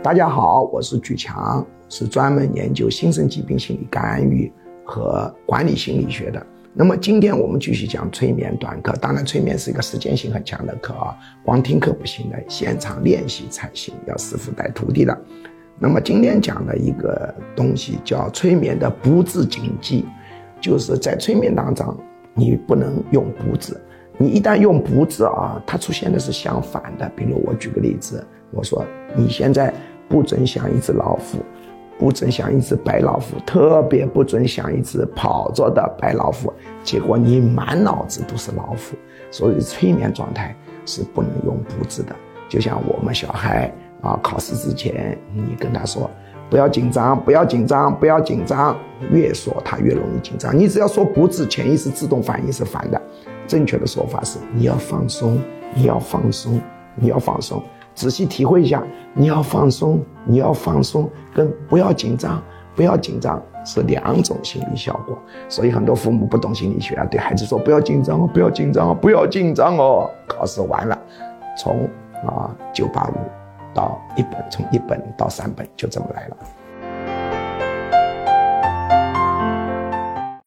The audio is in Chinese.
大家好，我是举强，是专门研究新生疾病心理干预和管理心理学的。那么今天我们继续讲催眠短课，当然催眠是一个实践性很强的课啊，光听课不行的，现场练习才行，要师傅带徒弟的。那么今天讲的一个东西叫催眠的不字禁忌，就是在催眠当中你不能用不字，你一旦用不字啊，它出现的是相反的。比如我举个例子，我说你现在不准想一只老虎。不准想一只白老虎，特别不准想一只跑着的白老虎。结果你满脑子都是老虎，所以催眠状态是不能用不字的。就像我们小孩啊，考试之前你跟他说不要紧张，不要紧张，不要紧张，越说他越容易紧张。你只要说不字，潜意识自动反应是反的。正确的说法是你要放松，你要放松，你要放松。仔细体会一下，你要放松，你要放松，跟不要紧张，不要紧张是两种心理效果。所以很多父母不懂心理学啊，对孩子说不要紧张哦，不要紧张哦，不要紧张哦。考试完了，从啊九八五到一本，从一本到三本，就这么来了。